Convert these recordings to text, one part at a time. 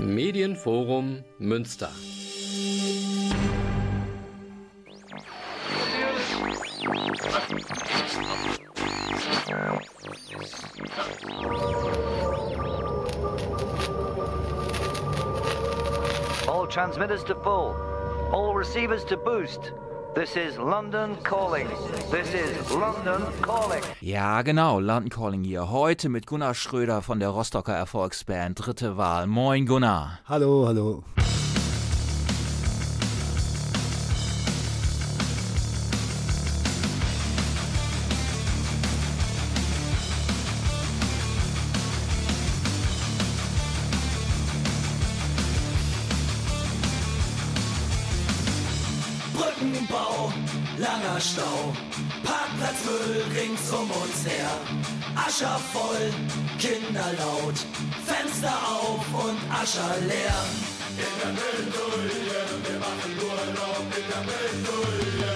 Medienforum Münster. All transmitters to full. All receivers to boost. This is London Calling. This is London Calling. Ja, genau, London Calling hier. Heute mit Gunnar Schröder von der Rostocker Erfolgsband Dritte Wahl. Moin Gunnar. Hallo, hallo. Ascher voll, Kinder laut, Fenster auf und Ascher leer. In der Bredouille, wir machen Urlaub in der Bredouille.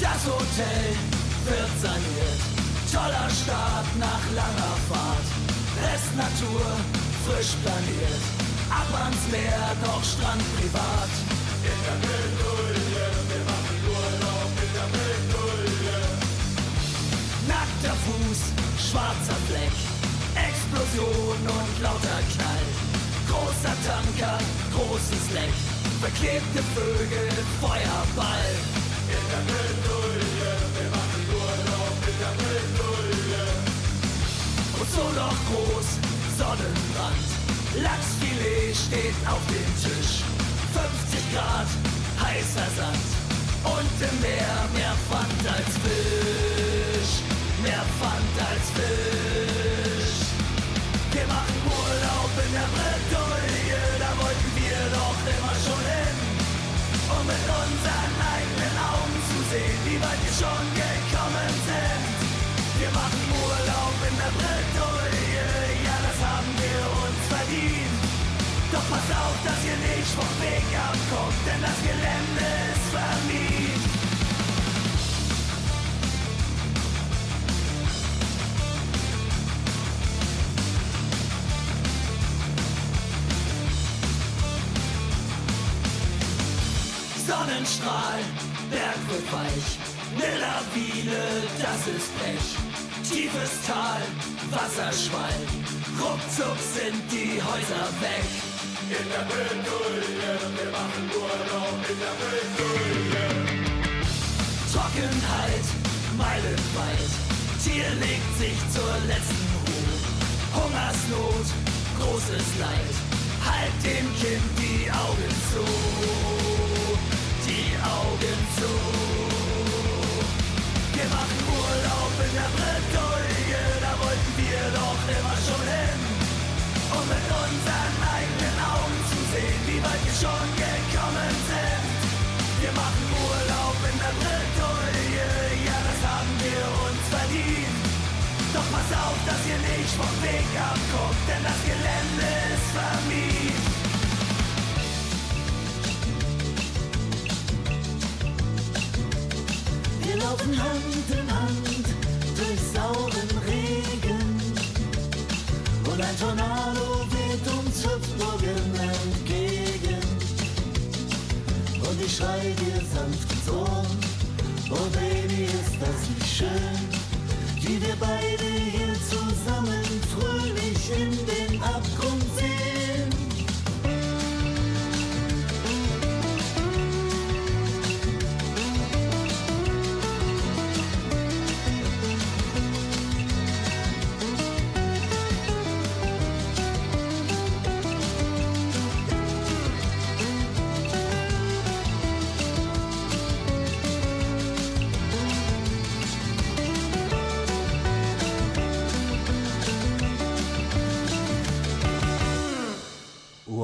Das Hotel wird saniert, toller Start nach langer Fahrt. Rest Natur, frisch planiert, ab ans Meer, doch Strand privat. In der Bredouille, Fleck, Explosion und lauter Knall. Großer Tanker, großes Leck, verklebte Vögel, Feuerball. In der Bredouille, wir machen Urlaub in der Bredouille. Und so noch groß, Sonnenbrand, Lachsfilet steht auf dem Tisch. 50 Grad, heißer Sand und im Meer mehr Pfand als Fisch, mehr Pfand als Fisch. Wir machen Urlaub in der Bredouille, da wollten wir doch immer schon hin, um mit unseren eigenen Augen zu sehen, wie weit wir schon gekommen sind. Wir machen Urlaub in der Bredouille, ja das haben wir uns verdient. Doch pass auf, dass ihr nicht vom Weg abkommt, denn das Gelände Sonnenstrahl, Berg wird weich, ne Lawine, das ist Pech. Tiefes Tal, Wasserschwall, ruckzuck sind die Häuser weg. In der Bredouille, wir machen Urlaub in der Bredouille. Trockenheit, meilenweit, Tier legt sich zur letzten Ruhe. Hungersnot, großes Leid, halt dem Kind die Augen zu, Augen zu. Wir machen Urlaub in der Bredouille, da wollten wir doch immer schon hin. Um mit unseren eigenen Augen zu sehen, wie weit wir schon gekommen sind. Wir machen Urlaub in der Bredouille, ja das haben wir uns verdient. Doch pass auf, dass ihr nicht vom Weg abguckt, denn das Gelände ist vermietet. Laufen Hand in Hand durch sauren Regen und ein Tornado weht uns Hüpfburgen entgegen. Und ich schrei dir sanft ins Ohr, oh Baby, ist das nicht schön, wie wir beide hier zusammen fröhlich in den Abgrund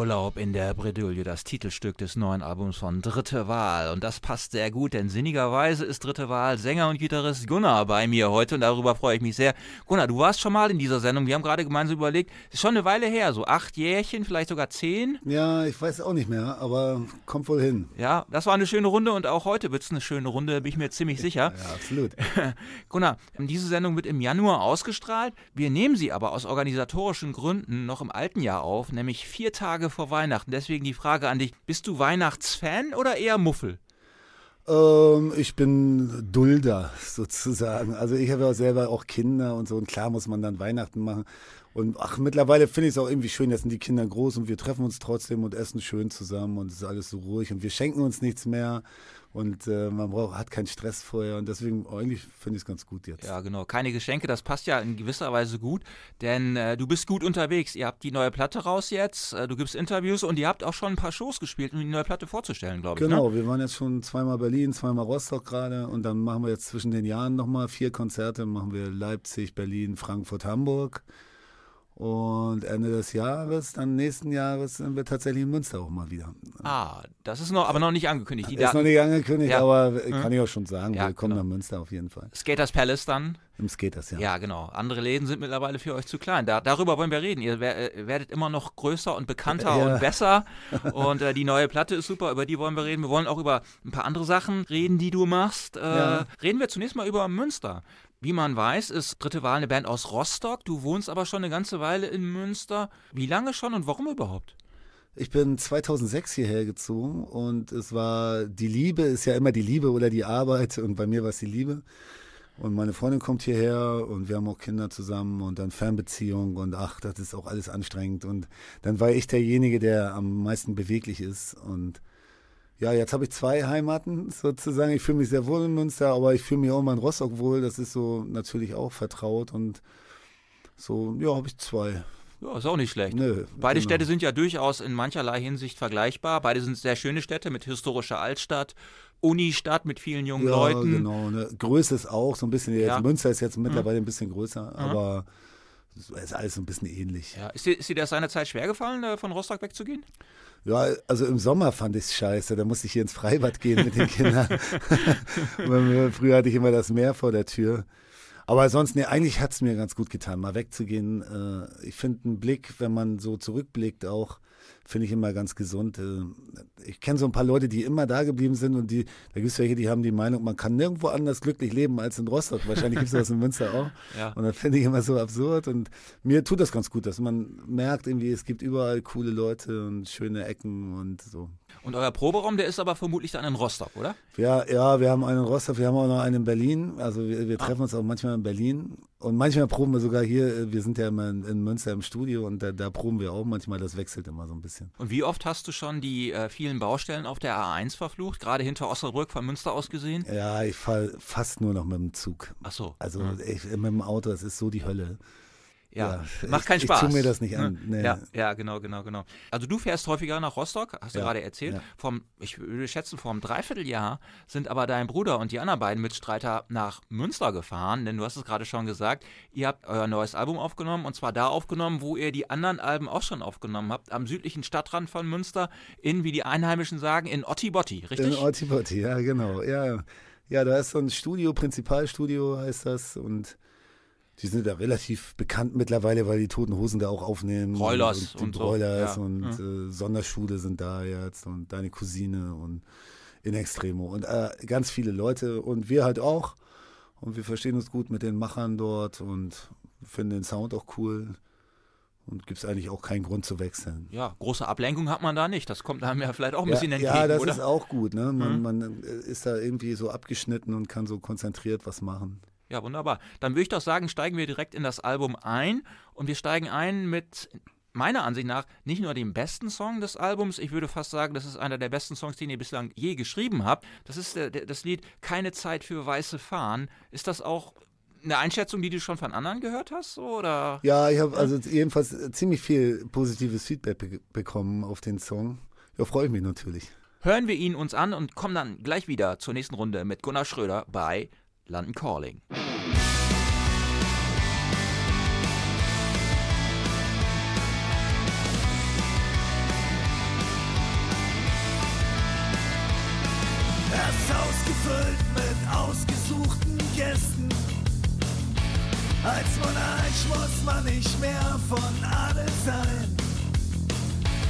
Urlaub in der Bredouille, das Titelstück des neuen Albums von Dritte Wahl. Und das passt sehr gut, denn sinnigerweise ist Dritte Wahl Sänger und Gitarrist Gunnar bei mir heute und darüber freue ich mich sehr. Gunnar, du warst schon mal in dieser Sendung. Wir haben gerade gemeinsam überlegt, ist schon eine Weile her, so acht Jährchen, vielleicht sogar zehn. Ja, ich weiß auch nicht mehr, aber kommt wohl hin. Ja, das war eine schöne Runde und auch heute wird es eine schöne Runde, bin ich mir ziemlich sicher. Ja, absolut. Gunnar, diese Sendung wird im Januar ausgestrahlt. Wir nehmen sie aber aus organisatorischen Gründen noch im alten Jahr auf, nämlich vier Tage Tage vor Weihnachten. Deswegen die Frage an dich: Bist du Weihnachtsfan oder eher Muffel? Ähm, ich bin Dulder sozusagen. Also ich habe ja selber auch Kinder und so und klar muss man dann Weihnachten machen. Und ach, mittlerweile finde ich es auch irgendwie schön, jetzt sind die Kinder groß und wir treffen uns trotzdem und essen schön zusammen und es ist alles so ruhig und wir schenken uns nichts mehr und äh, man braucht, hat keinen Stress vorher und deswegen eigentlich finde ich es ganz gut jetzt. Ja, genau. Keine Geschenke, das passt ja in gewisser Weise gut, denn äh, du bist gut unterwegs. Ihr habt die neue Platte raus jetzt, äh, du gibst Interviews und ihr habt auch schon ein paar Shows gespielt, um die neue Platte vorzustellen, glaube ich. Genau, ne? wir waren jetzt schon zweimal Berlin, zweimal Rostock gerade und dann machen wir jetzt zwischen den Jahren nochmal vier Konzerte, machen wir Leipzig, Berlin, Frankfurt, Hamburg. Und Ende des Jahres, dann nächsten Jahres, sind wir tatsächlich in Münster auch mal wieder. Ah, das ist noch, aber noch nicht angekündigt. Die ist noch nicht angekündigt, ja. aber mhm. kann ich auch schon sagen, ja, wir kommen genau. nach Münster auf jeden Fall. Skaters Palace dann? Im Skaters, ja. Ja, genau. Andere Läden sind mittlerweile für euch zu klein. Da, darüber wollen wir reden. Ihr äh, werdet immer noch größer und bekannter Ja. und besser. Und äh, die neue Platte ist super, über die wollen wir reden. Wir wollen auch über ein paar andere Sachen reden, die du machst. Äh. Reden wir zunächst mal über Münster. Wie man weiß, ist Dritte Wahl eine Band aus Rostock. Du wohnst aber schon eine ganze Weile in Münster. Wie lange schon und warum überhaupt? Ich bin 2006 hierher gezogen und es war, die Liebe ist ja immer die Liebe oder die Arbeit und bei mir war es die Liebe. Und meine Freundin kommt hierher und wir haben auch Kinder zusammen und dann Fernbeziehung und ach, das ist auch alles anstrengend. Und dann war ich derjenige, der am meisten beweglich ist. Und ja, jetzt habe ich zwei Heimaten sozusagen. Ich fühle mich sehr wohl in Münster, aber ich fühle mich auch in Rostock wohl. Das ist so natürlich auch vertraut und so, ja, habe ich zwei. Ja, ist auch nicht schlecht. Nö, Beide genau. Städte sind ja durchaus in mancherlei Hinsicht vergleichbar. Beide sind sehr schöne Städte mit historischer Altstadt, Unistadt mit vielen jungen ja, Leuten. genau. Ne? Größe ist auch so ein bisschen, jetzt Ja. Münster ist jetzt mittlerweile ein bisschen größer, aber es ist alles so ein bisschen ähnlich. Ja, ist, dir, ist dir das seinerzeit schwer gefallen, äh, von Rostock wegzugehen? Ja, also im Sommer fand ich es scheiße. Da musste ich hier ins Freibad gehen mit den Kindern. Früher hatte ich immer das Meer vor der Tür. Aber sonst, nee, eigentlich hat es mir ganz gut getan, mal wegzugehen. Äh, ich finde einen Blick, wenn man so zurückblickt, auch, finde ich immer ganz gesund. Äh, ich kenne so ein paar Leute, die immer da geblieben sind und die, da gibt es welche, die haben die Meinung, man kann nirgendwo anders glücklich leben als in Rostock. Wahrscheinlich gibt es das in Münster auch. Ja. Und das finde ich immer so absurd. Und mir tut das ganz gut, dass man merkt, irgendwie, es gibt überall coole Leute und schöne Ecken und so. Und euer Proberaum, der ist aber vermutlich dann in Rostock, oder? Ja, ja, wir haben einen in Rostock, wir haben auch noch einen in Berlin. Also wir, wir treffen uns auch manchmal in Berlin. Und manchmal proben wir sogar hier, wir sind ja immer in, in Münster im Studio und da, da proben wir auch manchmal, das wechselt immer so ein bisschen. Und wie oft hast du schon die äh, vielen Baustellen auf der A1 verflucht, gerade hinter Osnabrück von Münster aus gesehen? Ja, ich fahre fast nur noch mit dem Zug. Ach so. Also Hm. ich, mit dem Auto, es ist so die Hölle. Ja, ja, macht ich- keinen ich Spaß. tu mir das nicht an. Nee. Ja, ja, genau, genau, genau. Also du fährst häufiger nach Rostock, hast du Ja, gerade erzählt. ja. Vom, ich würde schätzen, vor einem Dreivierteljahr sind aber dein Bruder und die anderen beiden Mitstreiter nach Münster gefahren, denn du hast es gerade schon gesagt, ihr habt euer neues Album aufgenommen und zwar da aufgenommen, wo ihr die anderen Alben auch schon aufgenommen habt, am südlichen Stadtrand von Münster, in, wie die Einheimischen sagen, in Ottibotti, richtig? In Ortibotti, ja, genau. Ja, ja, da ist so ein Studio, Prinzipalstudio heißt das und die sind da relativ bekannt mittlerweile, weil die Toten Hosen da auch aufnehmen. Broilers und, und, und die so, Broilers ja. und Mhm. äh, Sonderschule sind da jetzt und deine Cousine und in Extremo und äh, ganz viele Leute und wir halt auch und wir verstehen uns gut mit den Machern dort und finden den Sound auch cool und gibt es eigentlich auch keinen Grund zu wechseln. Ja, große Ablenkung hat man da nicht. Das kommt einem ja vielleicht auch ein bisschen ja, entgegen, ja, das oder? ist auch gut. Ne? Man, Mhm. man äh, ist da irgendwie so abgeschnitten und kann so konzentriert was machen. Ja, wunderbar. Dann würde ich doch sagen, steigen wir direkt in das Album ein. Und wir steigen ein mit, meiner Ansicht nach, nicht nur dem besten Song des Albums. Ich würde fast sagen, das ist einer der besten Songs, den ihr bislang je geschrieben habt. Das ist der, der, das Lied Keine Zeit für weiße Fahnen. Ist das auch eine Einschätzung, die du schon von anderen gehört hast? Oder? Ja, ich habe also jedenfalls äh, ziemlich viel positives Feedback be bekommen auf den Song. Ja, freue ich mich natürlich. Hören wir ihn uns an und kommen dann gleich wieder zur nächsten Runde mit Gunnar Schröder bei London Calling. Das Haus gefüllt mit ausgesuchten Gästen. Als Monarch muss man nicht mehr von Adel sein.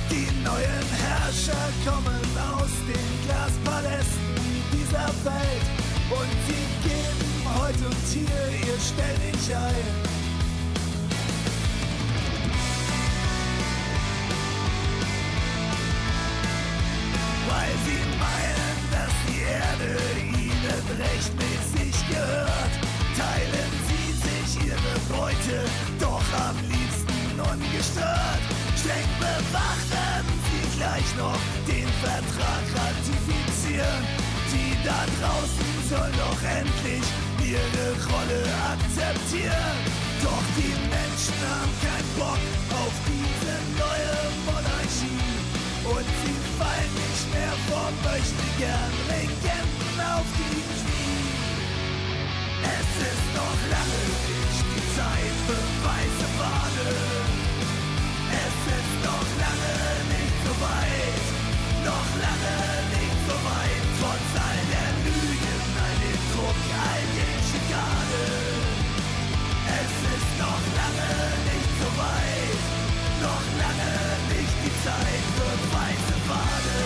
Die neuen Herrscher kommen aus den Glaspalästen dieser Welt und sie geben heute und hier ihr ständig ein. Weil sie meinen, dass die Erde ihnen rechtmäßig gehört, teilen sie sich ihre Beute doch am liebsten ungestört. Streng bewacht werden sie gleich noch den Vertrag ratifizieren. Die da draußen sollen doch endlich ihre Rolle akzeptieren. Doch die Menschen haben keinen Bock auf diese neue Monarchie. Und sie fallen nicht mehr vor möchten gern Legenden auf die Knie. Es ist noch lange nicht die Zeit für weiße Fahne. Es ist noch lange nicht so weit, noch lange nicht so weit, trotz der Lügen, all dem Druck, all den Schikanen. Es ist noch lange nicht so weit, noch lange nicht die Zeit für weiße Fahne.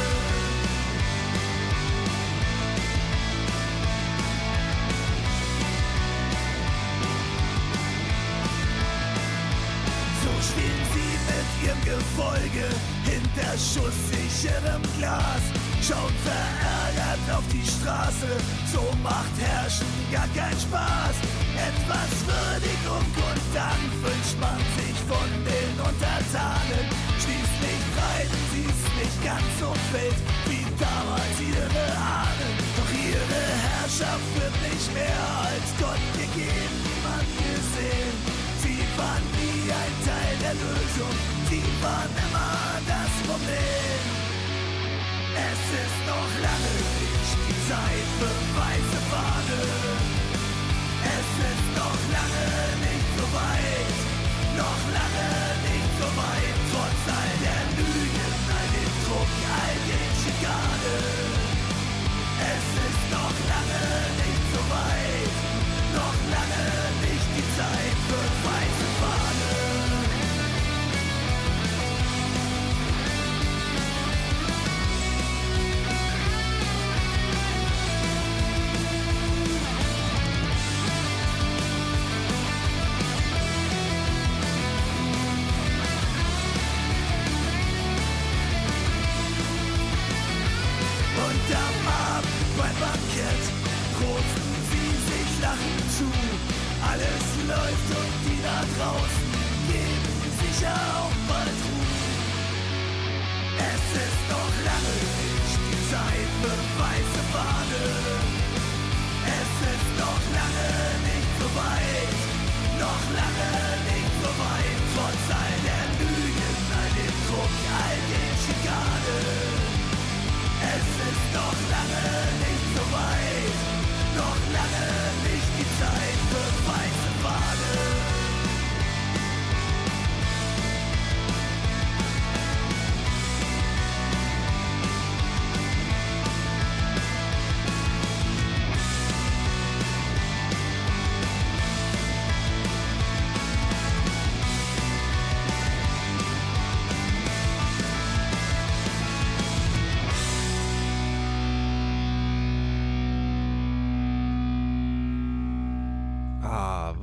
So stehen sie mit ihrem Gefolge hinter schusssicherem Glas, schauen verärgert auf die Straße, so macht Herrschen gar keinen Spaß. Etwas Würdigung und dann wünscht man sich von den Untertanen. Schließlich sie es nicht ganz so wild wie damals ihre Ahnen. Doch ihre Herrschaft wird nicht mehr als Gott gegeben, man gesehen. Sie waren nie ein Teil der Lösung, sie waren immer das Problem. Es ist noch lange nicht die Zeit für weiße Fahne. Es ist noch lange nicht so weit, noch lange nicht so weit,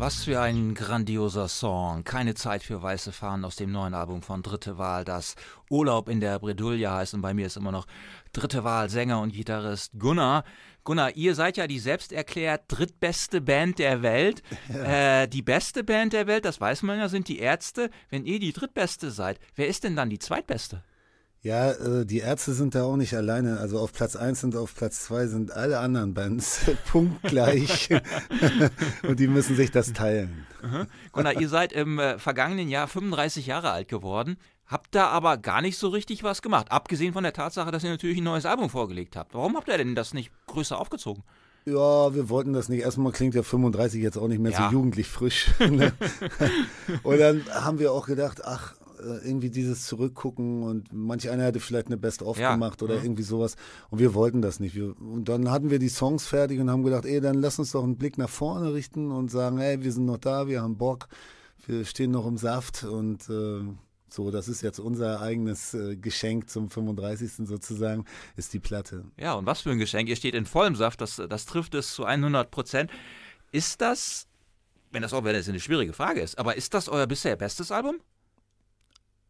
was für ein grandioser Song. Keine Zeit für weiße Fahnen aus dem neuen Album von Dritte Wahl, das Urlaub in der Bredouille heißt. Und bei mir ist immer noch Dritte Wahl Sänger und Gitarrist Gunnar. Gunnar, ihr seid ja die selbst erklärt drittbeste Band der Welt. Äh, die beste Band der Welt, das weiß man ja, sind die Ärzte. Wenn ihr die drittbeste seid, wer ist denn dann die zweitbeste? Ja, äh, die Ärzte sind da auch nicht alleine. Also auf Platz 1 und auf Platz 2 sind alle anderen Bands punktgleich. und die müssen sich das teilen. Gunnar, ihr seid im äh, vergangenen Jahr 35 Jahre alt geworden, habt da aber gar nicht so richtig was gemacht. Abgesehen von der Tatsache, dass ihr natürlich ein neues Album vorgelegt habt. Warum habt ihr denn das nicht größer aufgezogen? Ja, wir wollten das nicht. Erstmal klingt ja 35 jetzt auch nicht mehr Ja. so jugendlich frisch. ne? und dann haben wir auch gedacht, ach, irgendwie dieses Zurückgucken und manch einer hätte vielleicht eine Best-of Ja. gemacht oder Mhm. irgendwie sowas. Und wir wollten das nicht. Wir, und dann hatten wir die Songs fertig und haben gedacht, ey, dann lass uns doch einen Blick nach vorne richten und sagen, hey, wir sind noch da, wir haben Bock, wir stehen noch im Saft und äh, so, das ist jetzt unser eigenes äh, Geschenk zum 35. sozusagen, ist die Platte. Ja, und was für ein Geschenk. Ihr steht in vollem Saft, das, das trifft es zu 100 Prozent. Ist das, wenn das auch wenn das eine schwierige Frage ist, aber ist das euer bisher bestes Album?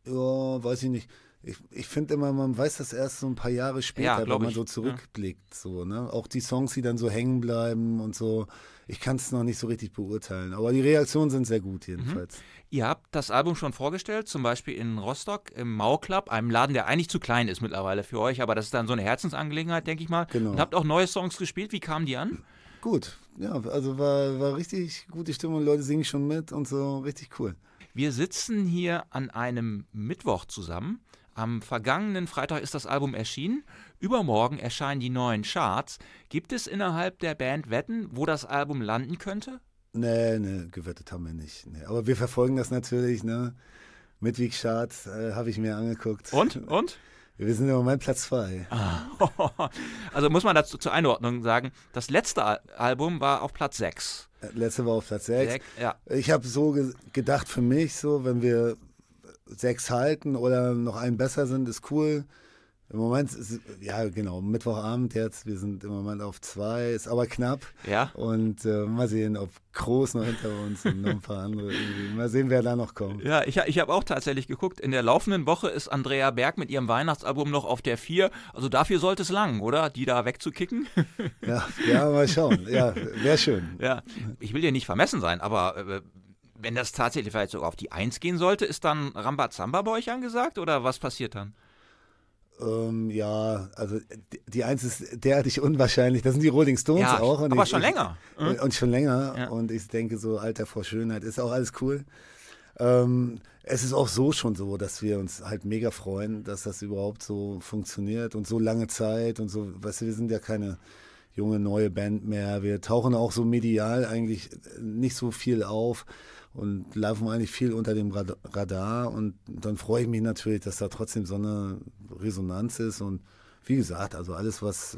Ja, weiß ich nicht. Ich, ich finde immer, man weiß das erst so ein paar Jahre später, Ja, wenn man ich. so zurückblickt. So, ne? Auch die Songs, die dann so hängen bleiben und so. Ich kann es noch nicht so richtig beurteilen. Aber die Reaktionen sind sehr gut jedenfalls. Ihr habt das Album schon vorgestellt, zum Beispiel in Rostock im Mau Club, einem Laden, der eigentlich zu klein ist mittlerweile für euch, aber das ist dann so eine Herzensangelegenheit, denke ich mal. Genau. Und habt auch neue Songs gespielt. Wie kamen die an? Gut, ja, also war, war richtig gute Stimmung. Leute singen schon mit und so. Richtig cool. Wir sitzen hier an einem Mittwoch zusammen. Am vergangenen Freitag ist das Album erschienen. Übermorgen erscheinen die neuen Charts. Gibt es innerhalb der Band Wetten, wo das Album landen könnte? Nee, nee, gewettet haben wir nicht. Nee. Aber wir verfolgen das natürlich, ne? Midweek-Chart äh, habe ich mir angeguckt. Und? Und? Wir sind im Moment Platz zwei. Also muss man dazu zur Einordnung sagen, das letzte Al Album war auf Platz 6. Letzte war auf Platz sechs. Ja. Ich habe so ge gedacht für mich, so wenn wir sechs halten oder noch einen besser sind, ist cool. Im Moment, ist, ja genau, Mittwochabend jetzt, wir sind im Moment auf zwei, ist aber knapp. Ja. Und äh, mal sehen, ob Groß noch hinter uns und noch ein paar andere irgendwie. Mal sehen, wer da noch kommt. Ja, ich, ich habe auch tatsächlich geguckt. In der laufenden Woche ist Andrea Berg mit ihrem Weihnachtsalbum noch auf der 4. Also dafür sollte es lang, oder? Die da wegzukicken. Ja, ja mal schauen. Ja, wäre schön. ja, ich will dir nicht vermessen sein, aber äh, wenn das tatsächlich vielleicht sogar auf die 1 gehen sollte, ist dann Rambazamba bei euch angesagt oder was passiert dann? Ähm, ja, also die- Eins ist derartig unwahrscheinlich. Das sind die Rolling Stones Ja, auch. und aber ich, schon länger. Und, und schon länger. Ja. Und ich denke, so Alter vor Schönheit ist auch alles cool. Ähm, es ist auch so schon so, dass wir uns halt mega freuen, dass das überhaupt so funktioniert und so lange Zeit und so, weißt du, wir sind ja keine junge neue Band mehr. Wir tauchen auch so medial eigentlich nicht so viel auf und laufen eigentlich viel unter dem Rad- Radar und dann freue ich mich natürlich, dass da trotzdem so eine Resonanz ist und wie gesagt, also alles was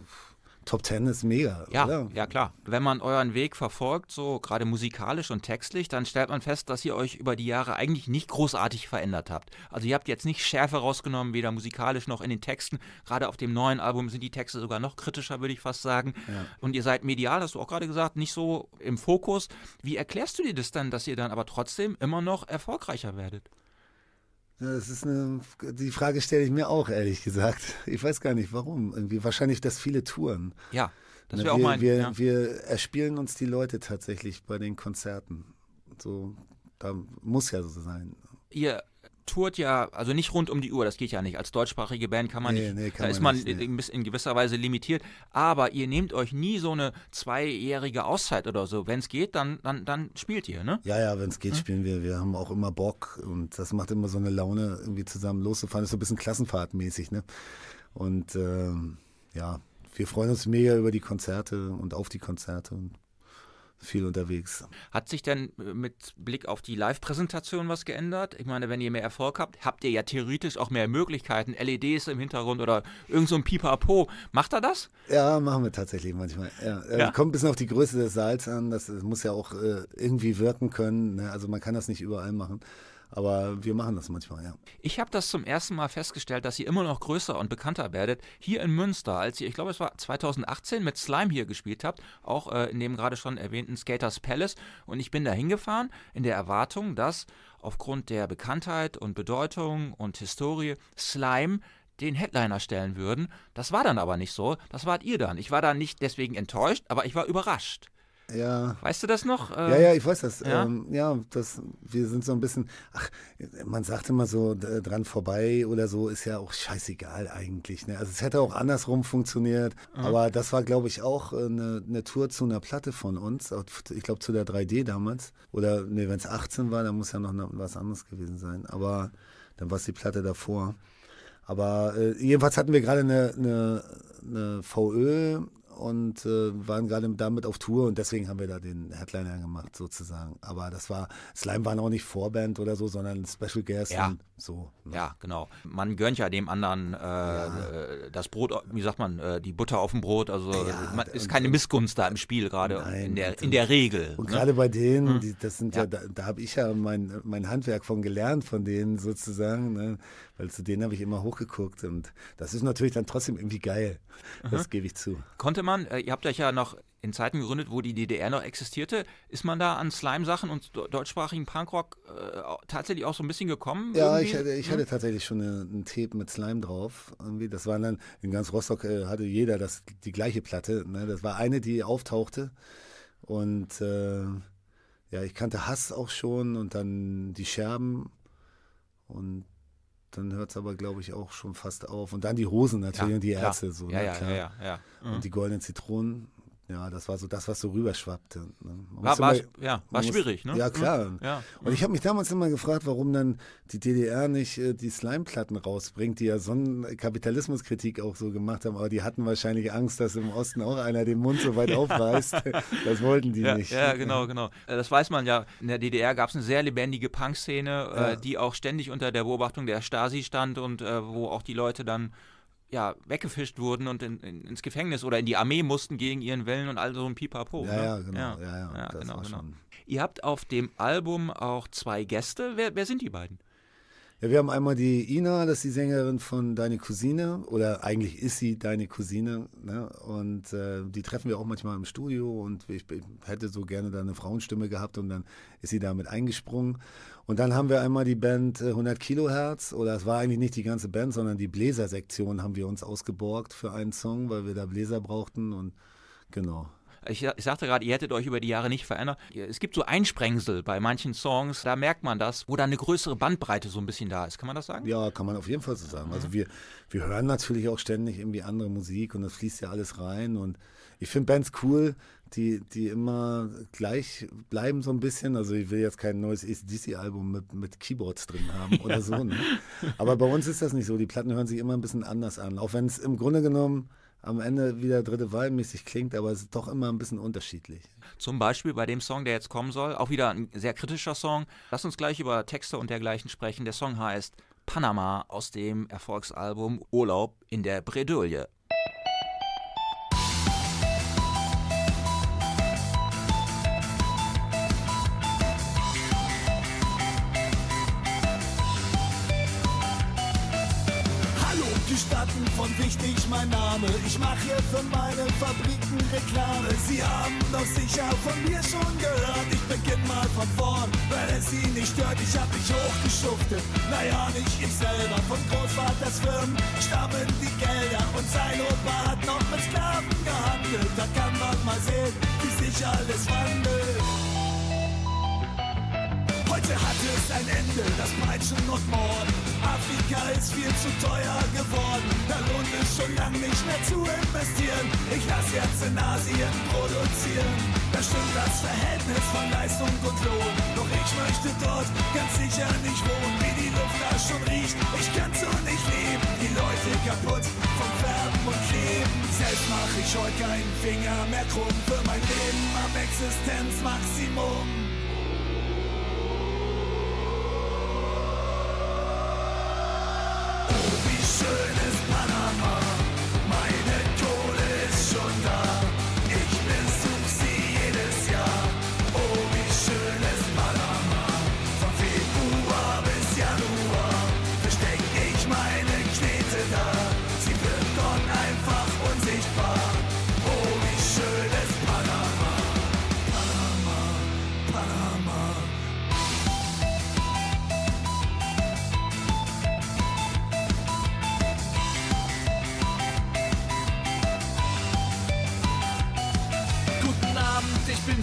Top Ten ist mega, Ja, oder? ja klar. Wenn man euren Weg verfolgt, so gerade musikalisch und textlich, dann stellt man fest, dass ihr euch über die Jahre eigentlich nicht großartig verändert habt. Also ihr habt jetzt nicht Schärfe rausgenommen, weder musikalisch noch in den Texten. Gerade auf dem neuen Album sind die Texte sogar noch kritischer, würde ich fast sagen. Und ihr seid medial, hast du auch gerade gesagt, nicht so im Fokus. Wie erklärst du dir das dann, dass ihr dann aber trotzdem immer noch erfolgreicher werdet? Das ist eine, die Frage stelle ich mir auch, ehrlich gesagt. Ich weiß gar nicht, warum. Irgendwie wahrscheinlich, dass viele Touren. Ja, das Ne, wäre auch wir, mein. wir, ja. wir erspielen uns die Leute tatsächlich bei den Konzerten. So, da muss ja so sein. ihr tourt ja, also nicht rund um die Uhr, das geht ja nicht. Als deutschsprachige Band kann man Nee, nicht, nee, da kann man ist man nicht, nee. in, gewisser Weise limitiert. Aber ihr nehmt euch nie so eine zweijährige Auszeit oder so. Wenn es geht, dann, dann, dann spielt ihr, ne? Ja, ja, wenn es geht, spielen wir. Wir haben auch immer Bock und das macht immer so eine Laune, irgendwie zusammen loszufahren. Das ist so ein bisschen klassenfahrtmäßig, ne? Und ähm, ja, wir freuen uns mega über die Konzerte und auf die Konzerte und viel unterwegs. Hat sich denn äh, mit Blick auf die Live-Präsentation was geändert? Ich meine, wenn ihr mehr Erfolg habt, habt ihr ja theoretisch auch mehr Möglichkeiten, LEDs im Hintergrund oder irgend so ein Pipapo. Macht er das? Ja, machen wir tatsächlich manchmal. Ja, äh, Ja. Kommt ein bisschen auf die Größe des Saals an. Das muss ja auch äh, irgendwie wirken können. Ne? Also man kann das nicht überall machen. Aber wir machen das manchmal, ja. Ich habe das zum ersten Mal festgestellt, dass ihr immer noch größer und bekannter werdet. Hier in Münster, als ihr, ich glaube, es war 2018 mit Slime hier gespielt habt, auch äh, in dem gerade schon erwähnten Skaters Palace. Und ich bin da hingefahren in der Erwartung, dass aufgrund der Bekanntheit und Bedeutung und Historie Slime den Headliner stellen würden. Das war dann aber nicht so. Das wart ihr dann. Ich war da nicht deswegen enttäuscht, aber ich war überrascht. Ja, Weißt du das noch? Ja, ja, ich weiß das. ja? Ähm, ja das, wir sind so ein bisschen, ach, man sagt immer so dran vorbei oder so, ist ja auch scheißegal eigentlich. Ne? Also es hätte auch andersrum funktioniert, aber das war, glaube ich, auch äh, eine, eine Tour zu einer Platte von uns. Ich glaube zu der 3D damals. Oder nee, wenn es 18 war, dann muss ja noch ne- was anderes gewesen sein. Aber dann war es die Platte davor. Aber äh, jedenfalls hatten wir gerade eine, eine, eine VÖ und äh, waren gerade damit auf Tour und deswegen haben wir da den Headliner gemacht sozusagen. Aber das war, Slime waren auch nicht Vorband oder so, sondern Special Guest Ja. so. ne? Ja, genau. Man gönnt ja dem anderen äh, äh, das Brot, wie sagt man, äh, die Butter auf dem Brot. Also Ja, man, ist keine Missgunst da im Spiel gerade in der in der Regel. Und ne? gerade bei denen, Mhm. die, das sind ja, Ja. da, da habe ich ja mein, mein Handwerk von gelernt, von denen sozusagen, ne? Weil zu denen habe ich immer hochgeguckt und das ist natürlich dann trotzdem irgendwie geil, das gebe ich zu. Konnte man, äh, ihr habt euch ja noch in Zeiten gegründet, wo die DDR noch existierte, ist man da an Slime-Sachen und deutschsprachigen Punkrock äh, tatsächlich auch so ein bisschen gekommen? Ja, irgendwie? ich hatte, ich Hm? hatte tatsächlich schon eine, einen Tape mit Slime drauf. Irgendwie. Das waren dann, in ganz Rostock äh, hatte jeder das, die gleiche Platte. Ne? Das war eine, die auftauchte. Und äh, ja, ich kannte Hass auch schon und dann die Scherben. Und dann hört es aber, glaube ich, auch schon fast auf. Und dann die Hosen natürlich Ja, und die. Ärzte. So, ja, ne? ja, Klar. ja, ja, ja. Mhm. Und die goldenen Zitronen. Ja, das war so das, was so rüberschwappte. Ne? War, war, immer- ja, war muss- schwierig, ne? Ja, klar. Ja. Und ich habe mich damals immer gefragt, warum dann die DDR nicht äh, die Slime-Platten rausbringt, die ja so eine Kapitalismuskritik auch so gemacht haben. Aber die hatten wahrscheinlich Angst, dass im Osten auch einer den Mund so weit aufreißt. Das wollten die Ja, nicht. ja, genau, genau. Äh, Das weiß man ja. In der DDR gab es eine sehr lebendige Punkszene, äh, die auch ständig unter der Beobachtung der Stasi stand und äh, wo auch die Leute dann ja, weggefischt wurden und in, in, ins Gefängnis oder in die Armee mussten gegen ihren Willen und all so ein Pipapo. Ja, ne? ja, genau. Ja, ja, das genau, genau. Ihr habt auf dem Album auch zwei Gäste. Wer, wer sind die beiden? Ja, wir haben einmal die Ina, das ist die Sängerin von Deine Cousine, oder eigentlich ist sie deine Cousine, ne? und äh, die treffen wir auch manchmal im Studio und ich, ich hätte so gerne da eine Frauenstimme gehabt und dann ist sie damit eingesprungen. Und dann haben wir einmal die Band äh, 100 Kilohertz, oder es war eigentlich nicht die ganze Band, sondern die Bläsersektion haben wir uns ausgeborgt für einen Song, weil wir da Bläser brauchten und genau. Ich, ich sagte gerade, ihr hättet euch über die Jahre nicht verändert. Es gibt so Einsprengsel bei manchen Songs, da merkt man das, wo da eine größere Bandbreite so ein bisschen da ist. Kann man das sagen? Ja, kann man auf jeden Fall so sagen. Also wir, wir hören natürlich auch ständig irgendwie andere Musik und das fließt ja alles rein. Und ich finde Bands cool, die, die immer gleich bleiben so ein bisschen. Also ich will jetzt kein neues ACDC-Album mit, mit Keyboards drin haben oder so. Ne? Aber bei uns ist das nicht so. Die Platten hören sich immer ein bisschen anders an. Auch wenn es im Grunde genommen am Ende wieder dritte Wahl mäßig klingt, aber es ist doch immer ein bisschen unterschiedlich. Zum Beispiel bei dem Song, der jetzt kommen soll, auch wieder ein sehr kritischer Song. Lass uns gleich über Texte und dergleichen sprechen. Der Song heißt Panama aus dem Erfolgsalbum Urlaub in der Bredouille. Hallo, gestatten von wichtig mein Name. Ich mache hier für meine Fabriken Reklame. Sie haben doch sicher von mir schon gehört. Ich beginn mal von vorn, weil es Sie nicht stört. Ich hab mich hochgeschuftet. Naja, nicht ich selber. Von Großvaters Firmen stammen die Gelder. Und sein Opa hat noch mit Sklaven gehandelt. Da kann man mal sehen, wie sich alles wandelt. Heute hat es ein Ende, das Peitschen und Morden. Afrika ist viel zu teuer geworden. Da lohnt es schon lang nicht mehr zu investieren. Ich lass jetzt in Asien produzieren. Da stimmt das Verhältnis von Leistung und Lohn. Doch ich möchte dort ganz sicher nicht wohnen, wie die Luft da schon riecht. Ich kann so nicht leben. Die Leute kaputt vom Färben und Kleben. Selbst mach ich heute keinen Finger mehr krumm. Für mein Leben am Existenzmaximum. Panama,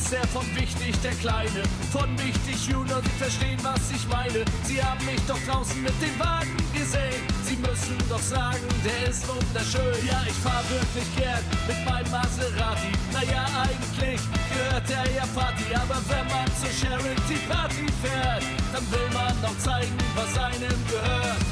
Sehr von wichtig, der Kleine. Von wichtig, Junior, Sie verstehen, was ich meine. Sie haben mich doch draußen mit dem Wagen gesehen. Sie müssen doch sagen, der ist wunderschön. Ja, ich fahr wirklich gern mit meinem Maserati. Naja, eigentlich gehört er ja Party. Aber wenn man zur Charity Party fährt, dann will man doch zeigen, was einem gehört.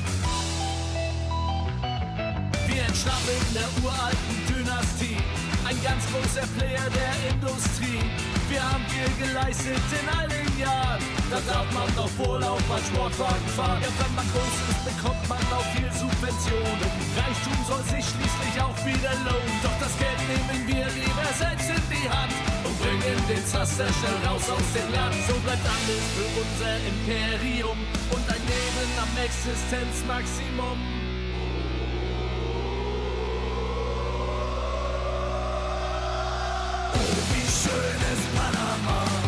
Wir entstammen der uralten Dynastie. Ein ganz großer Player der Industrie. Wir haben viel geleistet in all den Jahren. Da darf man doch wohl auch mal Sportwagen fahren. Ja, wenn man groß ist, bekommt man auch viel Subventionen. Reichtum soll sich schließlich auch wieder lohnen. Doch das Geld nehmen wir lieber selbst in die Hand und bringen den Zaster schnell raus aus dem Land. So bleibt alles für unser Imperium und ein Leben am Existenzmaximum. Wie schön ist Panama,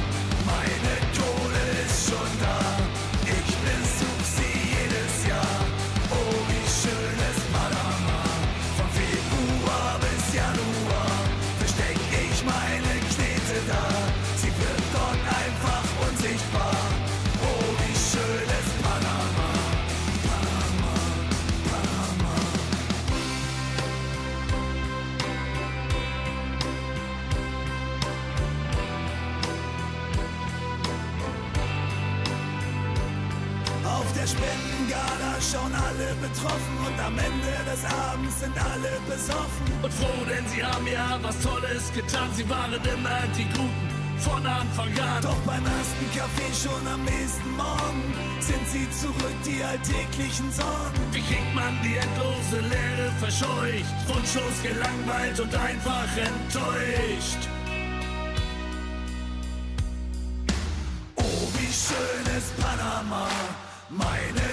alle betroffen und am Ende des Abends sind alle besoffen. Und froh, denn sie haben ja was Tolles getan. Sie waren immer die Guten von Anfang an. Doch beim ersten Kaffee schon am nächsten Morgen sind sie zurück, die alltäglichen Sorgen. Wie kriegt man die endlose Leere verscheucht? Wunschlos gelangweilt und einfach enttäuscht. Oh, wie schön ist Panama, meine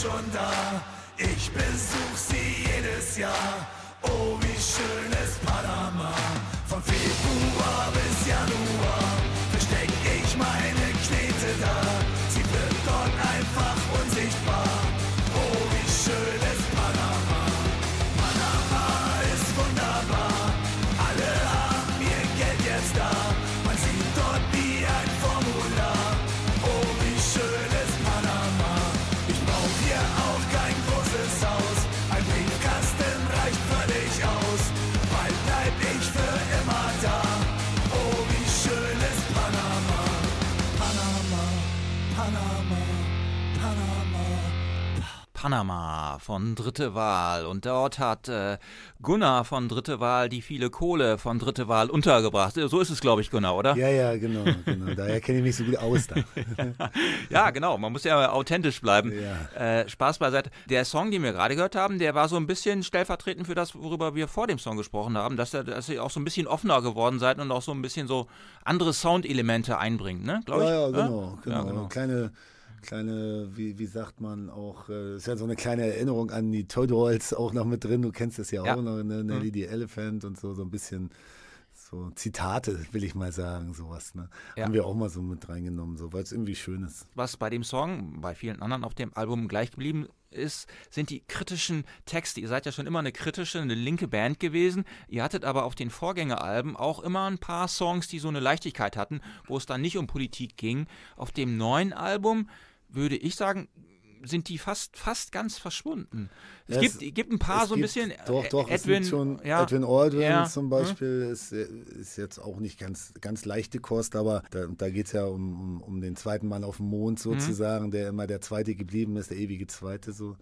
schon da. Ich besuch sie jedes Jahr. Panama von Dritte Wahl. Und dort hat äh, Gunnar von Dritte Wahl die viele Kohle von Dritte Wahl untergebracht. So ist es, glaube ich, Gunnar, oder? Ja, ja, genau, genau. Daher kenne ich mich so gut aus da. Ja, genau. Man muss ja authentisch bleiben. Ja. Äh, Spaß beiseite. Der Song, den wir gerade gehört haben, der war so ein bisschen stellvertretend für das, worüber wir vor dem Song gesprochen haben, dass, er, dass ihr auch so ein bisschen offener geworden seid und auch so ein bisschen so andere Soundelemente einbringt, ne? Glaube ich. Ja, ja, genau, genau. Ja, genau. Kleine, kleine, wie, wie sagt man auch, äh, ist ja so eine kleine Erinnerung an die Toy Dolls auch noch mit drin. Du kennst das ja, Ja. auch noch, ne? Nelly Mhm. the Elephant und so, so ein bisschen so Zitate, will ich mal sagen, sowas, ne? Ja. Haben wir auch mal so mit reingenommen, so, weil es irgendwie schön ist. was bei dem Song, bei vielen anderen auf dem Album gleich geblieben ist, sind die kritischen Texte. Ihr seid ja schon immer eine kritische, eine linke Band gewesen. Ihr hattet aber auf den Vorgängeralben auch immer ein paar Songs, die so eine Leichtigkeit hatten, wo es dann nicht um Politik ging. Auf dem neuen Album würde ich sagen, sind die fast, fast ganz verschwunden. Es, Ja, gibt, es- gibt ein paar so ein gibt- bisschen. Doch, äh, doch, es Edwin, gibt schon ja, Edwin Aldrin ja, zum hm. Beispiel ist, äh, ist jetzt auch nicht ganz, ganz leichte Kost, aber da, da geht es ja um, um, um den zweiten Mann auf dem Mond Mhm. sozusagen, der immer der Zweite geblieben ist, der ewige Zweite so.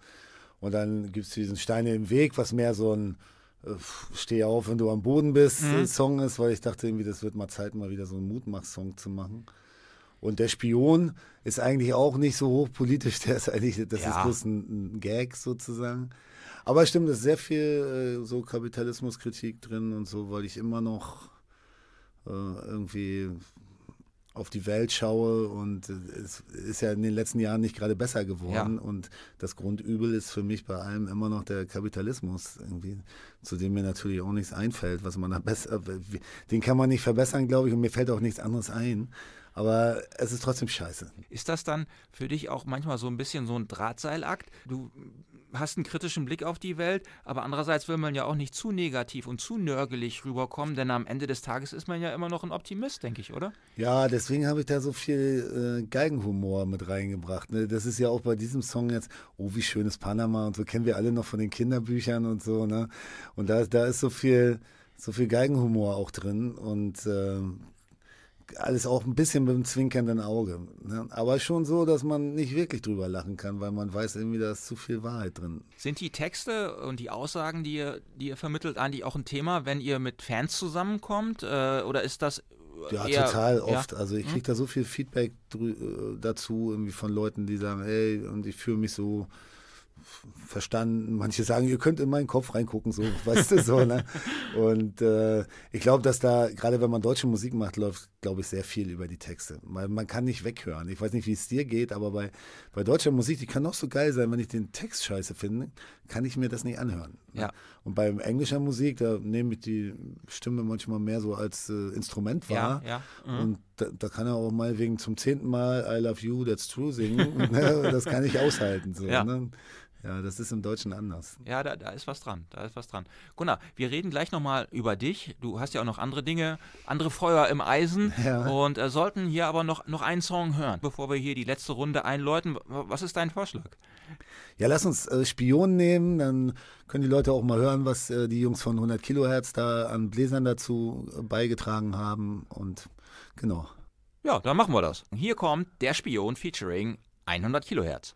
Und dann gibt es diesen Steine im Weg, was mehr so ein äh, Steh auf, wenn du am Boden bist Mhm. äh, Song ist, weil ich dachte irgendwie, das wird mal Zeit, mal wieder so einen Mutmach-Song zu machen. Und der Spion ist eigentlich auch nicht so hochpolitisch, der ist eigentlich, das Ja. ist bloß ein, ein Gag sozusagen. Aber stimmt, es ist sehr viel äh, so Kapitalismuskritik drin und so, weil ich immer noch äh, irgendwie auf die Welt schaue und äh, es ist ja in den letzten Jahren nicht gerade besser geworden Ja. und das Grundübel ist für mich bei allem immer noch der Kapitalismus irgendwie, zu dem mir natürlich auch nichts einfällt, was man da besser, den kann man nicht verbessern, glaube ich, und mir fällt auch nichts anderes ein, aber es ist trotzdem scheiße. Ist das dann für dich auch manchmal so ein bisschen so ein Drahtseilakt? Du hast einen kritischen Blick auf die Welt, aber andererseits will man ja auch nicht zu negativ und zu nörgelig rüberkommen, denn am Ende des Tages ist man ja immer noch ein Optimist, denke ich, oder? Ja, deswegen habe ich da so viel äh, Geigenhumor mit reingebracht. Ne? Das ist ja auch bei diesem Song jetzt, oh, wie schön ist Panama und so kennen wir alle noch von den Kinderbüchern und so, ne? Und da, da ist so viel, so viel Geigenhumor auch drin und ähm, alles auch ein bisschen mit einem zwinkernden Auge. Ne? Aber schon so, dass man nicht wirklich drüber lachen kann, weil man weiß irgendwie, da ist zu viel Wahrheit drin. Sind die Texte und die Aussagen, die ihr, die ihr vermittelt, eigentlich auch ein Thema, wenn ihr mit Fans zusammenkommt? Äh, oder ist das Ja, eher, total ja? oft. Also ich kriege da so viel Feedback äh, dazu, irgendwie von Leuten, die sagen, ey, und ich fühle mich so verstanden. Manche sagen, ihr könnt in meinen Kopf reingucken, so, weißt du, so, ne? Und äh, ich glaube, dass da, gerade wenn man deutsche Musik macht, läuft, glaube ich, sehr viel über die Texte. Weil man kann nicht weghören. Ich weiß nicht, wie es dir geht, aber bei, bei deutscher Musik, die kann noch so geil sein, wenn ich den Text scheiße finde, kann ich mir das nicht anhören. Ne? Ja. Und bei englischer Musik, da nehme ich die Stimme manchmal mehr so als äh, Instrument wahr. Ja, ja. Mhm. Und da, da kann er auch mal wegen zum zehnten Mal I love you, that's true singen. ne? Das kann ich aushalten. So, Ja. ne? Ja, das ist im Deutschen anders. Ja, da, da ist was dran. Da ist was dran. Gunnar, wir reden gleich nochmal über dich. Du hast ja auch noch andere Dinge, andere Feuer im Eisen Ja. und äh, sollten hier aber noch, noch einen Song hören, bevor wir hier die letzte Runde einläuten. Was ist dein Vorschlag? Ja, lass uns äh, Spion nehmen, dann können die Leute auch mal hören, was äh, die Jungs von 100 Kilohertz da an Bläsern dazu äh, beigetragen haben. Und genau. Ja, dann machen wir das. Hier kommt der Spion featuring 100 Kilohertz.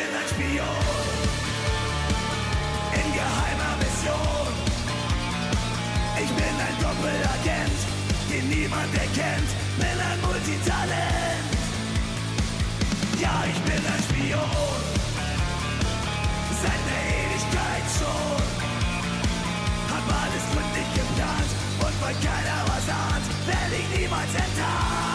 Ich Spion in geheimer Mission. Ich bin ein Doppelagent, den niemand erkennt, bin ein Multitalent. Ja, ich bin ein Spion, seit der Ewigkeit schon. Hab alles gründlich geplant und weil keiner was ahnt, werde ich niemals enttarnt.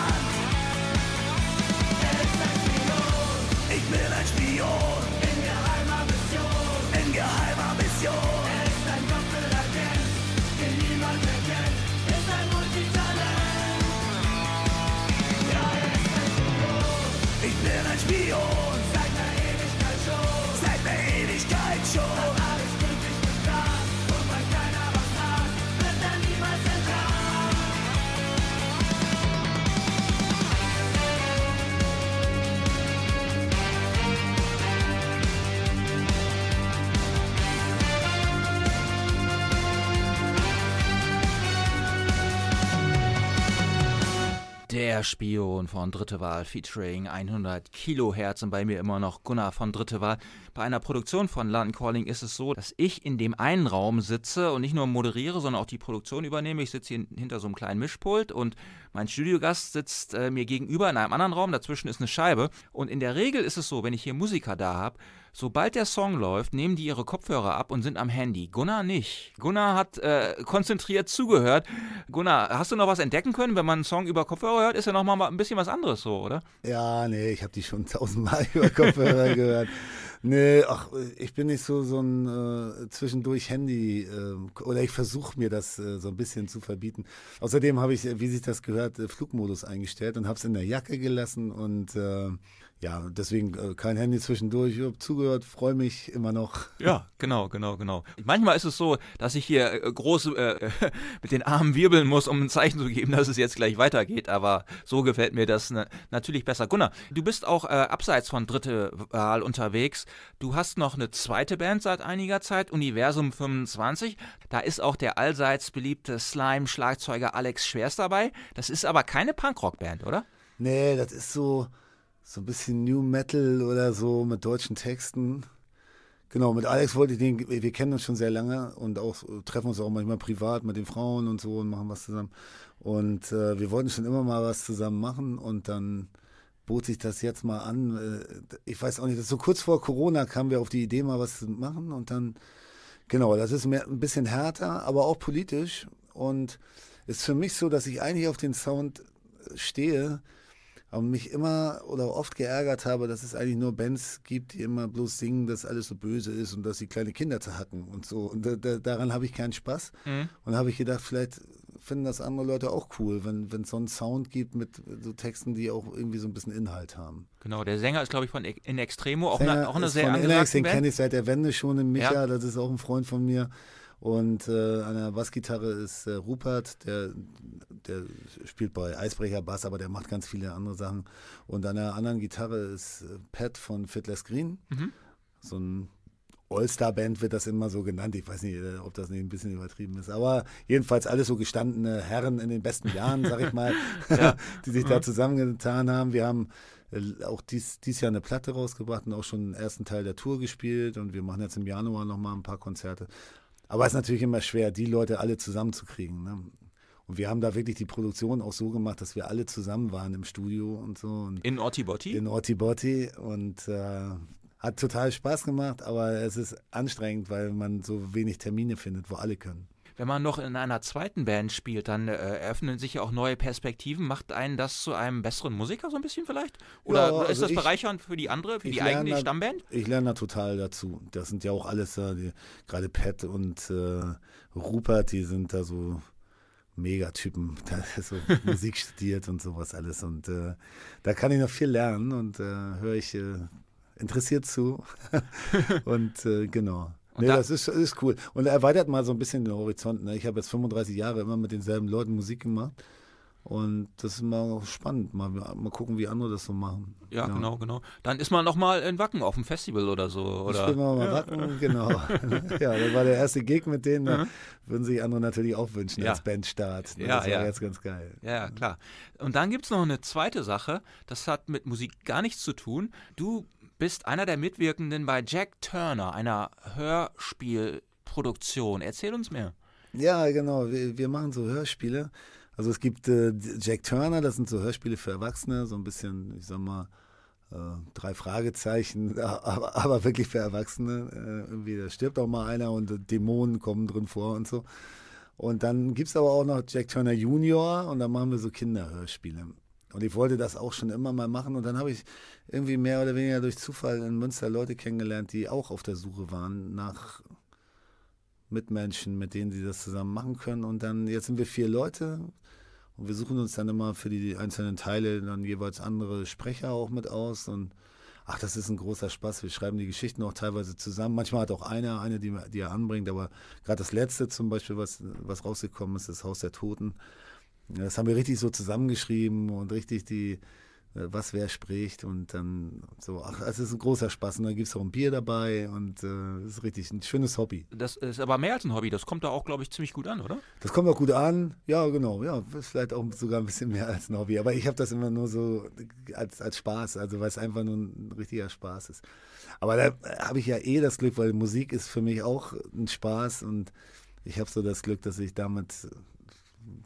Ich bin ein Spion. In geheimer Mission, in geheimer Mission. Er ist ein Doppelagent, den niemand erkennt, ist ein Multitalent. Ja, er ist ein Spion, ich bin ein Spion. Seit der Ewigkeit schon, seit der Ewigkeit schon. Der Spion von Dritte Wahl featuring 100 Kilohertz und bei mir immer noch Gunnar von Dritte Wahl. Bei einer Produktion von London Calling ist es so, dass ich in dem einen Raum sitze und nicht nur moderiere, sondern auch die Produktion übernehme. Ich sitze hier hinter so einem kleinen Mischpult und mein Studiogast sitzt äh, mir gegenüber in einem anderen Raum. Dazwischen ist eine Scheibe. Und in der Regel ist es so, wenn ich hier Musiker da habe, sobald der Song läuft, nehmen die ihre Kopfhörer ab und sind am Handy. Gunnar nicht. Gunnar hat äh, konzentriert zugehört. Gunnar, hast du noch was entdecken können, wenn man einen Song über Kopfhörer hört? Ist ja noch mal ein bisschen was anderes so, oder? Ja, nee, ich habe die schon tausendmal über Kopfhörer gehört. Nee, ach, ich bin nicht so so ein äh, zwischendurch Handy äh, oder ich versuche mir das äh, so ein bisschen zu verbieten. Außerdem habe ich, äh, wie sich das gehört, äh, Flugmodus eingestellt und habe es in der Jacke gelassen und ja, deswegen äh, kein Handy zwischendurch. Ich habe zugehört, freue mich immer noch. Ja, genau, genau, genau. Manchmal ist es so, dass ich hier äh, groß äh, mit den Armen wirbeln muss, um ein Zeichen zu geben, dass es jetzt gleich weitergeht. Aber so gefällt mir das ne, natürlich besser. Gunnar, du bist auch äh, abseits von Dritte Wahl unterwegs. Du hast noch eine zweite Band seit einiger Zeit, Universum 25. Da ist auch der allseits beliebte Slime-Schlagzeuger Alex Schwerst dabei. Das ist aber keine Punkrock-Band, oder? Nee, das ist so, so ein bisschen New Metal oder so mit deutschen Texten. Genau, mit Alex wollte ich den, wir kennen uns schon sehr lange und auch treffen uns auch manchmal privat mit den Frauen und so und machen was zusammen. Und äh, wir wollten schon immer mal was zusammen machen und dann bot sich das jetzt mal an. Äh, Ich weiß auch nicht, so kurz vor Corona kamen wir auf die Idee, mal was zu machen und dann, genau, das ist mehr, ein bisschen härter, aber auch politisch und ist für mich so, dass ich eigentlich auf den Sound stehe, aber mich immer oder oft geärgert habe, dass es eigentlich nur Bands gibt, die immer bloß singen, dass alles so böse ist und dass sie kleine Kinder zerhacken und so. Und da, da, daran habe ich keinen Spaß. Und da habe ich gedacht, vielleicht finden das andere Leute auch cool, wenn es so einen Sound gibt mit so Texten, die auch irgendwie so ein bisschen Inhalt haben. Genau, der Sänger ist, glaube ich, von In Extremo, auch, Sänger eine, auch eine sehr von Inex, angesagte den Band. kenne ich seit der Wende schon, den Micha, Ja. das ist auch ein Freund von mir. Und äh, an der Bassgitarre ist äh, Rupert, der, der spielt bei Eisbrecher Bass, aber der macht ganz viele andere Sachen. Und an der anderen Gitarre ist äh, Pat von Fiddler's Green. Mhm. So ein All-Star-Band wird das immer so genannt. Ich weiß nicht, äh, ob das nicht ein bisschen übertrieben ist. Aber jedenfalls alles so gestandene Herren in den besten Jahren, sag ich mal, die sich Mhm. da zusammengetan haben. Wir haben äh, auch dies, dies Jahr eine Platte rausgebracht und auch schon den ersten Teil der Tour gespielt. Und wir machen jetzt im Januar nochmal ein paar Konzerte. Aber es ist natürlich immer schwer, die Leute alle zusammenzukriegen. Ne? Und wir haben da wirklich die Produktion auch so gemacht, dass wir alle zusammen waren im Studio und so. Und In Otti Botti? in Orti Botti und äh, hat total Spaß gemacht, aber es ist anstrengend, weil man so wenig Termine findet, wo alle können. Wenn man noch in einer zweiten Band spielt, dann äh, eröffnen sich ja auch neue Perspektiven. Macht einen das zu einem besseren Musiker so ein bisschen vielleicht? Oder Ja, ist also das ich- bereichernd für die andere, für die eigene da- Stammband? Ich lerne da total dazu. Das sind ja auch alles, die, gerade Pat und äh, Rupert, die sind da so Megatypen, da so Musik studiert und sowas alles. Und äh, da kann ich noch viel lernen und äh, höre ich äh, interessiert zu. und äh, genau. Und Nee, da- das ist, ist cool. Und erweitert mal so ein bisschen den Horizont. Ne? Ich habe jetzt 35 Jahre immer mit denselben Leuten Musik gemacht. Und das ist mal spannend. Mal, mal gucken, wie andere das so machen. Ja, genau, genau. Dann ist man noch mal in Wacken auf dem Festival oder so. Oder? Wir mal Wacken, genau. ja, das war der erste Gig mit denen. Mhm. würden sich andere natürlich auch wünschen Ja. als Bandstart. Ne? Ja, das war ja. jetzt ganz geil. Ja, klar. Und dann gibt es noch eine zweite Sache, das hat mit Musik gar nichts zu tun. Du bist einer der Mitwirkenden bei Jack Turner, einer Hörspielproduktion. Erzähl uns mehr. Ja, genau. Wir, wir machen so Hörspiele. Also es gibt äh, Jack Turner, das sind so Hörspiele für Erwachsene, so ein bisschen, ich sag mal, äh, drei Fragezeichen, aber, aber wirklich für Erwachsene. Äh, irgendwie, da stirbt auch mal einer und Dämonen kommen drin vor und so. Und dann gibt es aber auch noch Jack Turner Junior und dann machen wir so Kinderhörspiele. Und ich wollte das auch schon immer mal machen. Und dann habe ich irgendwie mehr oder weniger durch Zufall in Münster Leute kennengelernt, die auch auf der Suche waren nach Mitmenschen, mit denen sie das zusammen machen können. Und dann, jetzt sind wir vier Leute und wir suchen uns dann immer für die einzelnen Teile dann jeweils andere Sprecher auch mit aus. Und ach, das ist ein großer Spaß. Wir schreiben die Geschichten auch teilweise zusammen. Manchmal hat auch einer eine, die, die er anbringt. Aber gerade das letzte zum Beispiel, was, was rausgekommen ist, das Haus der Toten. Das haben wir richtig so zusammengeschrieben und richtig die, äh, was wer spricht und dann so, ach, es ist ein großer Spaß und dann gibt es auch ein Bier dabei und äh, es äh, ist richtig ein schönes Hobby. Das ist aber mehr als ein Hobby, das kommt da auch, glaube ich, ziemlich gut an, oder? Das kommt auch gut an, ja, genau, ja, vielleicht auch sogar ein bisschen mehr als ein Hobby, aber ich habe das immer nur so als, als Spaß, also weil es einfach nur ein richtiger Spaß ist. Aber da habe ich ja eh das Glück, weil Musik ist für mich auch ein Spaß und ich habe so das Glück, dass ich damit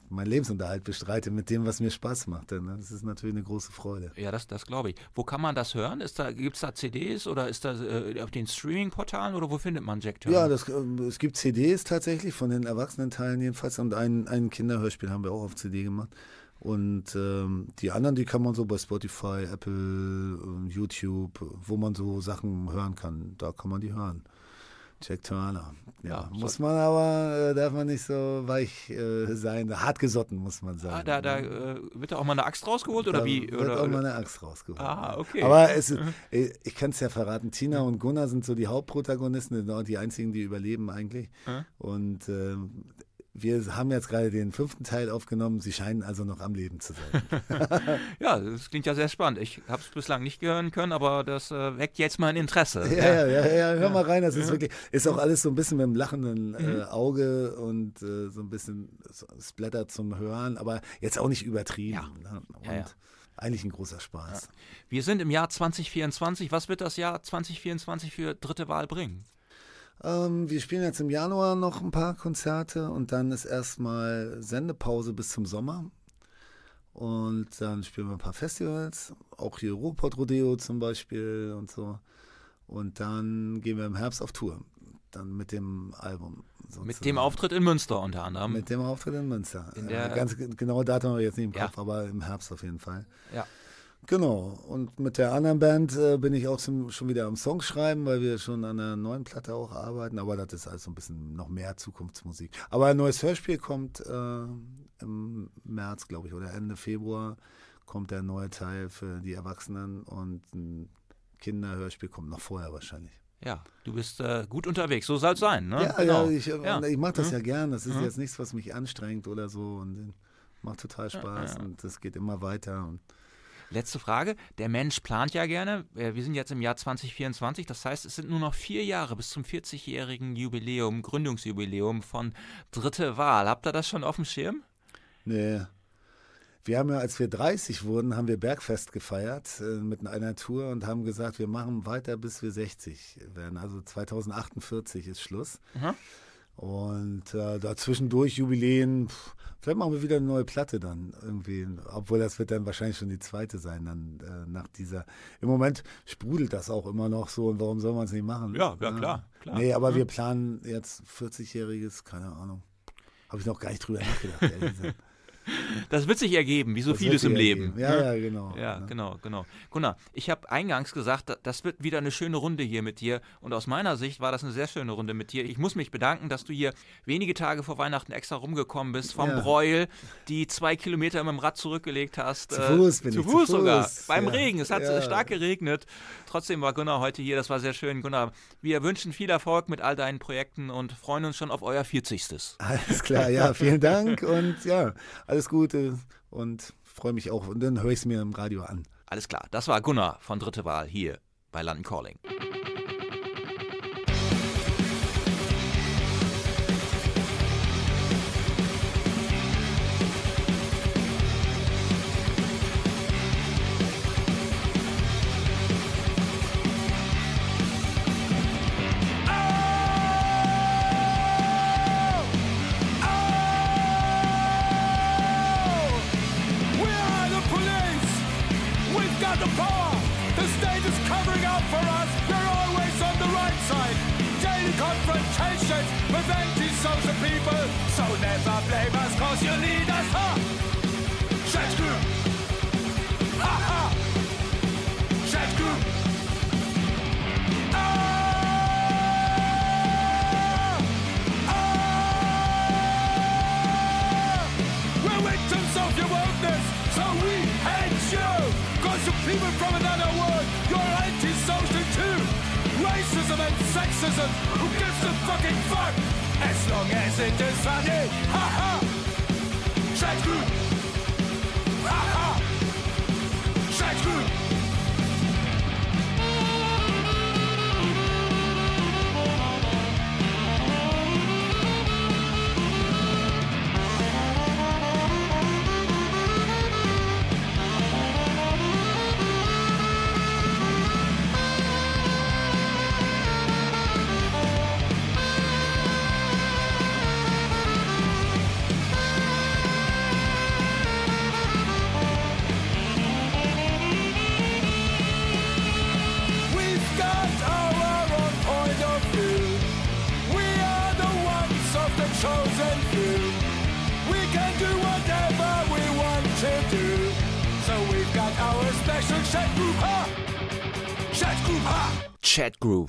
meinen Lebensunterhalt bestreite mit dem, was mir Spaß macht. Denn das ist natürlich eine große Freude. Ja, das, das glaube ich. Wo kann man das hören? da, Gibt es da CDs oder ist das äh, auf den Streaming-Portalen oder wo findet man Jack Turner? Ja, das, äh, es gibt CDs tatsächlich, von den Erwachsenenteilen jedenfalls. Und ein, ein Kinderhörspiel haben wir auch auf CD gemacht. Und ähm, die anderen, die kann man so bei Spotify, Apple, äh, YouTube, wo man so Sachen hören kann, da kann man die hören. Jack Turner. Ja, ja muss man aber, äh, darf man nicht so weich äh, sein, hart gesotten, muss man sagen. Ah, da, da äh, wird da auch mal eine Axt rausgeholt oder da wie? Wird oder, auch mal eine Axt rausgeholt. Ah, okay. Aber es, äh, ich kann es ja verraten, Tina und Gunnar sind so die Hauptprotagonisten, die einzigen, die überleben eigentlich. Und ähm, wir haben jetzt gerade den fünften Teil aufgenommen. Sie scheinen also noch am Leben zu sein. ja, das klingt ja sehr spannend. Ich habe es bislang nicht hören können, aber das äh, weckt jetzt mein Interesse. Ja, ja, ja, ja hör ja. mal rein. Das ist wirklich, ist auch alles so ein bisschen mit einem lachenden äh, mhm. Auge und äh, so ein bisschen Splatter zum Hören, aber jetzt auch nicht übertrieben. Ja. Ne? Und eigentlich ein großer Spaß. Wir sind im Jahr 2024. Was wird das Jahr 2024 für dritte Wahl bringen? Ähm, wir spielen jetzt im Januar noch ein paar Konzerte und dann ist erstmal Sendepause bis zum Sommer. Und dann spielen wir ein paar Festivals, auch hier Ruhrpott Rodeo zum Beispiel und so. Und dann gehen wir im Herbst auf Tour. Dann mit dem Album. Sozusagen. Mit dem Auftritt in Münster unter anderem. Mit dem Auftritt in Münster. In der, Ganz genaue Datum habe ich jetzt nicht im Kopf, ja. aber im Herbst auf jeden Fall. Ja. Genau. Und mit der anderen Band äh, bin ich auch zum, schon wieder am Song schreiben, weil wir schon an einer neuen Platte auch arbeiten. Aber das ist also ein bisschen noch mehr Zukunftsmusik. Aber ein neues Hörspiel kommt äh, im März, glaube ich, oder Ende Februar kommt der neue Teil für die Erwachsenen und ein Kinderhörspiel kommt noch vorher wahrscheinlich. Ja, du bist äh, gut unterwegs, so soll es sein. Ne? Ja, genau. ja, ich, ja. ich mache das mhm. ja gern. Das ist mhm. jetzt nichts, was mich anstrengt oder so. Und macht total Spaß ja, und das geht immer weiter. Und Letzte Frage. Der Mensch plant ja gerne. Äh, wir sind jetzt im Jahr 2024. Das heißt, es sind nur noch vier Jahre bis zum 40-jährigen Jubiläum, Gründungsjubiläum von Dritte Wahl. Habt ihr das schon auf dem Schirm? Nee. Wir haben ja, als wir 30 wurden, haben wir Bergfest gefeiert äh, mit einer Tour und haben gesagt, wir machen weiter, bis wir 60 werden. Also 2048 ist Schluss. Mhm. Und äh, dazwischendurch Jubiläen, pff, vielleicht machen wir wieder eine neue Platte dann irgendwie. Obwohl das wird dann wahrscheinlich schon die zweite sein, dann äh, nach dieser. Im Moment sprudelt das auch immer noch so und warum soll man es nicht machen? Ja, ja, klar. klar. Nee, aber mhm. wir planen jetzt 40-jähriges, keine Ahnung. Habe ich noch gar nicht drüber nachgedacht, ehrlich gesagt. Das wird sich ergeben, wie so das vieles im Leben. Ja, ne? ja, genau. Ja, genau, genau. Gunnar, ich habe eingangs gesagt, das wird wieder eine schöne Runde hier mit dir. Und aus meiner Sicht war das eine sehr schöne Runde mit dir. Ich muss mich bedanken, dass du hier wenige Tage vor Weihnachten extra rumgekommen bist, vom ja. Breuel, die zwei Kilometer mit dem Rad zurückgelegt hast. Zu Fuß bin zu ich. Fuß zu Fuß sogar. Beim ja. Regen. Es hat ja. stark geregnet. Trotzdem war Gunnar heute hier. Das war sehr schön. Gunnar, wir wünschen viel Erfolg mit all deinen Projekten und freuen uns schon auf euer 40. Alles klar, ja, vielen Dank und ja, alles Gute und freue mich auch. Und dann höre ich es mir im Radio an. Alles klar, das war Gunnar von Dritte Wahl hier bei London Calling.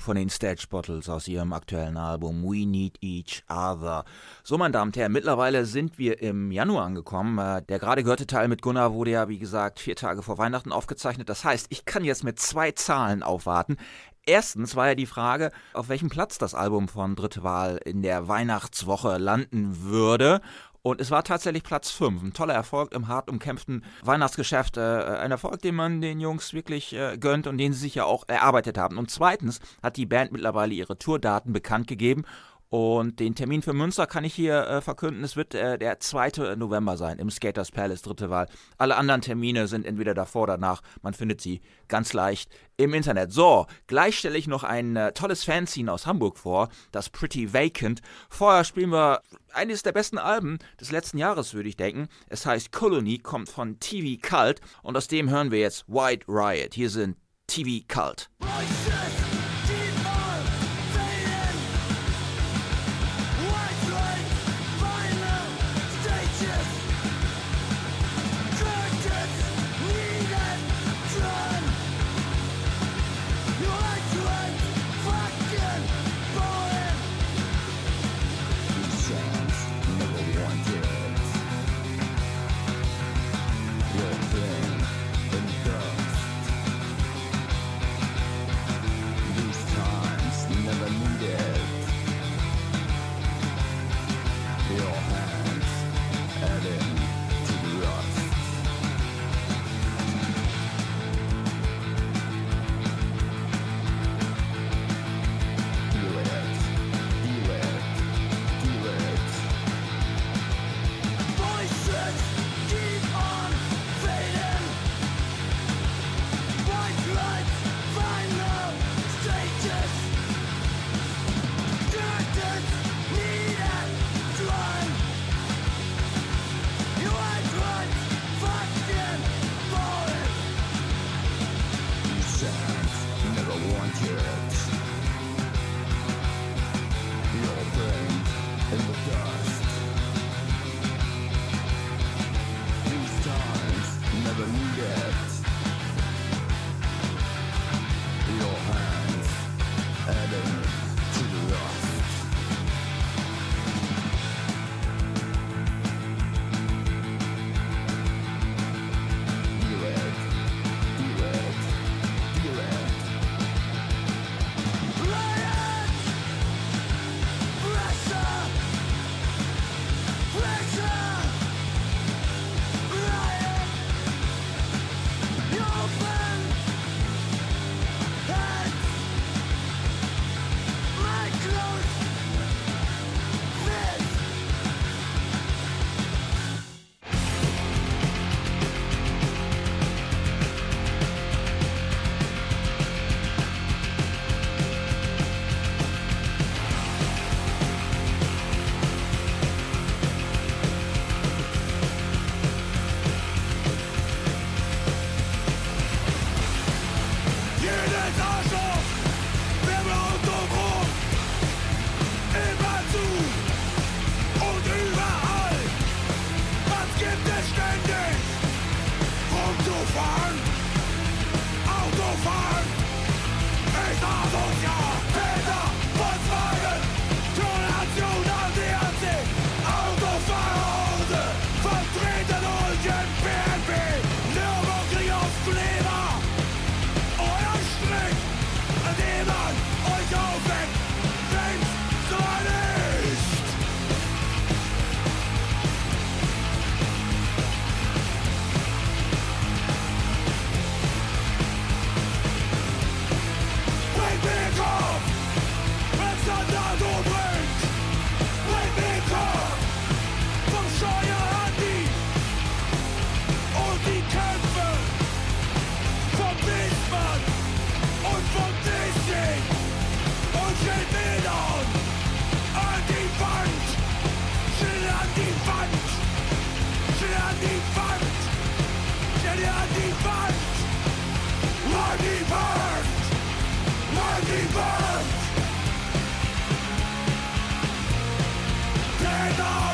Von den Stage Bottles aus ihrem aktuellen Album We Need Each Other. So, meine Damen und Herren, mittlerweile sind wir im Januar angekommen. Äh, Der gerade gehörte Teil mit Gunnar wurde ja, wie gesagt, vier Tage vor Weihnachten aufgezeichnet. Das heißt, ich kann jetzt mit zwei Zahlen aufwarten. Erstens war ja die Frage, auf welchem Platz das Album von Dritte Wahl in der Weihnachtswoche landen würde. Und es war tatsächlich Platz 5. Ein toller Erfolg im hart umkämpften Weihnachtsgeschäft. Äh, ein Erfolg, den man den Jungs wirklich äh, gönnt und den sie sich ja auch erarbeitet haben. Und zweitens hat die Band mittlerweile ihre Tourdaten bekannt gegeben. Und den Termin für Münster kann ich hier äh, verkünden. Es wird äh, der 2. November sein im Skaters Palace, dritte Wahl. Alle anderen Termine sind entweder davor oder danach. Man findet sie ganz leicht im Internet. So, gleich stelle ich noch ein äh, tolles Fanzine aus Hamburg vor, das Pretty Vacant. Vorher spielen wir eines der besten Alben des letzten Jahres, würde ich denken. Es heißt Colony, kommt von TV Cult und aus dem hören wir jetzt White Riot. Hier sind TV Cult. Your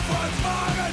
What's morgen.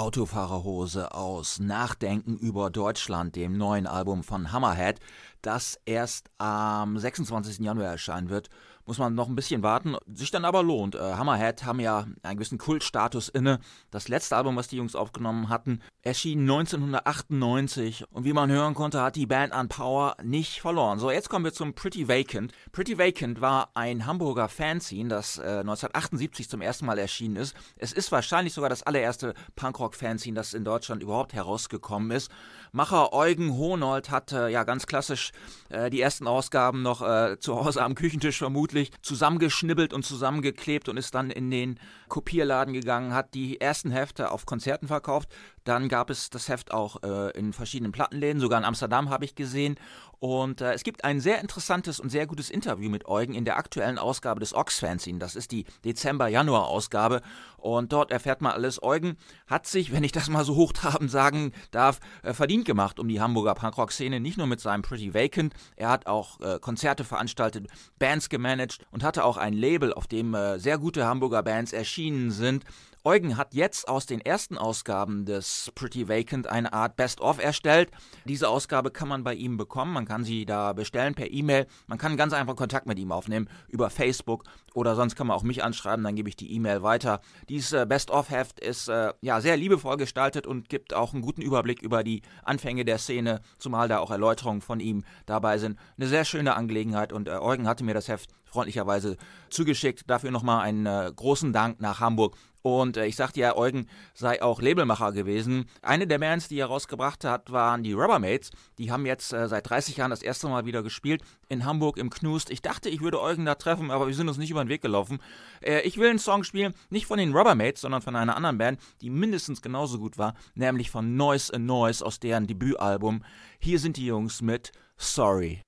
Autofahrerhose aus Nachdenken über Deutschland, dem neuen Album von Hammerhead, das erst am 26. Januar erscheinen wird. Muss man noch ein bisschen warten, sich dann aber lohnt. Äh, Hammerhead haben ja einen gewissen Kultstatus inne. Das letzte Album, was die Jungs aufgenommen hatten, erschien 1998 und wie man hören konnte, hat die Band an Power nicht verloren. So, jetzt kommen wir zum Pretty Vacant. Pretty Vacant war ein Hamburger Fanzine, das äh, 1978 zum ersten Mal erschienen ist. Es ist wahrscheinlich sogar das allererste Punkrock-Fanzine, das in Deutschland überhaupt herausgekommen ist. Macher Eugen Hohnold hat äh, ja ganz klassisch äh, die ersten Ausgaben noch äh, zu Hause am Küchentisch vermutlich zusammengeschnibbelt und zusammengeklebt und ist dann in den Kopierladen gegangen, hat die ersten Hefte auf Konzerten verkauft. Dann gab es das Heft auch äh, in verschiedenen Plattenläden, sogar in Amsterdam habe ich gesehen. Und äh, es gibt ein sehr interessantes und sehr gutes Interview mit Eugen in der aktuellen Ausgabe des Ox Fanzine. Das ist die Dezember-Januar-Ausgabe. Und dort erfährt man alles. Eugen hat sich, wenn ich das mal so hochtrabend sagen darf, äh, verdient gemacht um die Hamburger Punkrock-Szene. Nicht nur mit seinem Pretty Vacant. Er hat auch äh, Konzerte veranstaltet, Bands gemanagt und hatte auch ein Label, auf dem äh, sehr gute Hamburger Bands erschienen sind. Eugen hat jetzt aus den ersten Ausgaben des Pretty Vacant eine Art Best-of erstellt. Diese Ausgabe kann man bei ihm bekommen. Man kann sie da bestellen per E-Mail. Man kann ganz einfach Kontakt mit ihm aufnehmen über Facebook oder sonst kann man auch mich anschreiben, dann gebe ich die E-Mail weiter. Dieses äh, Best-of-Heft ist äh, ja sehr liebevoll gestaltet und gibt auch einen guten Überblick über die Anfänge der Szene, zumal da auch Erläuterungen von ihm dabei sind. Eine sehr schöne Angelegenheit und äh, Eugen hatte mir das Heft freundlicherweise zugeschickt. Dafür nochmal einen äh, großen Dank nach Hamburg. Und äh, ich sagte ja, Eugen sei auch Labelmacher gewesen. Eine der Bands, die er rausgebracht hat, waren die Rubbermates. Die haben jetzt äh, seit 30 Jahren das erste Mal wieder gespielt in Hamburg im Knust. Ich dachte, ich würde Eugen da treffen, aber wir sind uns nicht über den Weg gelaufen. Äh, ich will einen Song spielen, nicht von den Rubbermates, sondern von einer anderen Band, die mindestens genauso gut war, nämlich von Noise and Noise aus deren Debütalbum. Hier sind die Jungs mit Sorry.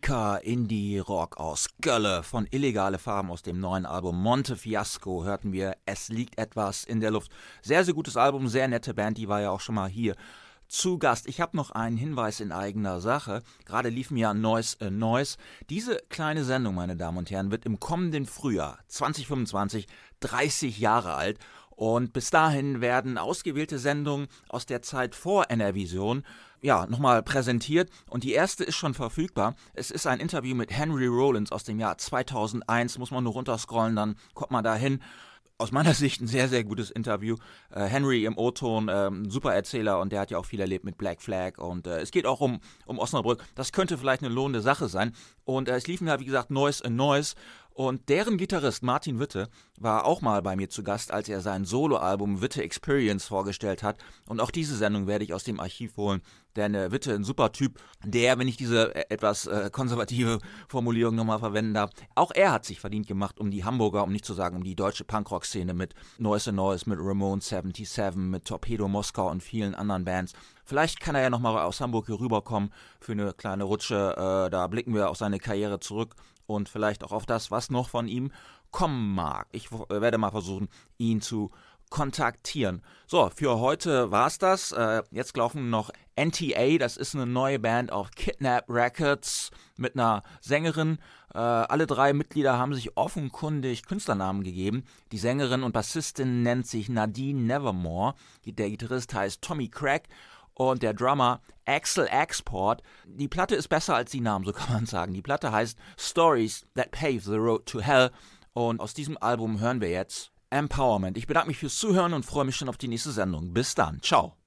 Schnieker Indie-Rock aus Gölle von Illegale Farben aus dem neuen Album Monte Fiasco hörten wir Es liegt etwas in der Luft. Sehr, sehr gutes Album, sehr nette Band, die war ja auch schon mal hier zu Gast. Ich habe noch einen Hinweis in eigener Sache. Gerade lief mir ja Noise äh, Noise. Diese kleine Sendung, meine Damen und Herren, wird im kommenden Frühjahr 2025 30 Jahre alt. Und bis dahin werden ausgewählte Sendungen aus der Zeit vor NRVision ja, nochmal präsentiert und die erste ist schon verfügbar. Es ist ein Interview mit Henry Rollins aus dem Jahr 2001, muss man nur runterscrollen, dann kommt man da hin. Aus meiner Sicht ein sehr, sehr gutes Interview. Äh, Henry im O-Ton, äh, super Erzähler und der hat ja auch viel erlebt mit Black Flag und äh, es geht auch um, um Osnabrück. Das könnte vielleicht eine lohnende Sache sein. Und äh, es liefen ja, wie gesagt, Noise and Noise und deren Gitarrist Martin Witte war auch mal bei mir zu Gast, als er sein Soloalbum Witte Experience vorgestellt hat. Und auch diese Sendung werde ich aus dem Archiv holen. Denn äh, Witte, ein super Typ, der, wenn ich diese äh, etwas äh, konservative Formulierung nochmal verwenden darf, auch er hat sich verdient gemacht um die Hamburger, um nicht zu sagen um die deutsche Punkrock-Szene mit Noise Noise, mit Ramon 77, mit Torpedo Moskau und vielen anderen Bands. Vielleicht kann er ja nochmal aus Hamburg hier rüberkommen für eine kleine Rutsche. Äh, da blicken wir auf seine Karriere zurück und vielleicht auch auf das, was noch von ihm kommen mag. Ich werde mal versuchen, ihn zu kontaktieren. So, für heute war's das. Äh, jetzt laufen noch NTA, das ist eine neue Band auf Kidnap Records mit einer Sängerin. Äh, alle drei Mitglieder haben sich offenkundig Künstlernamen gegeben. Die Sängerin und Bassistin nennt sich Nadine Nevermore. Der Gitarrist heißt Tommy Craig und der Drummer Axel Export. Die Platte ist besser als die Namen, so kann man sagen. Die Platte heißt Stories That Pave the Road to Hell und aus diesem Album hören wir jetzt Empowerment. Ich bedanke mich fürs Zuhören und freue mich schon auf die nächste Sendung. Bis dann. Ciao.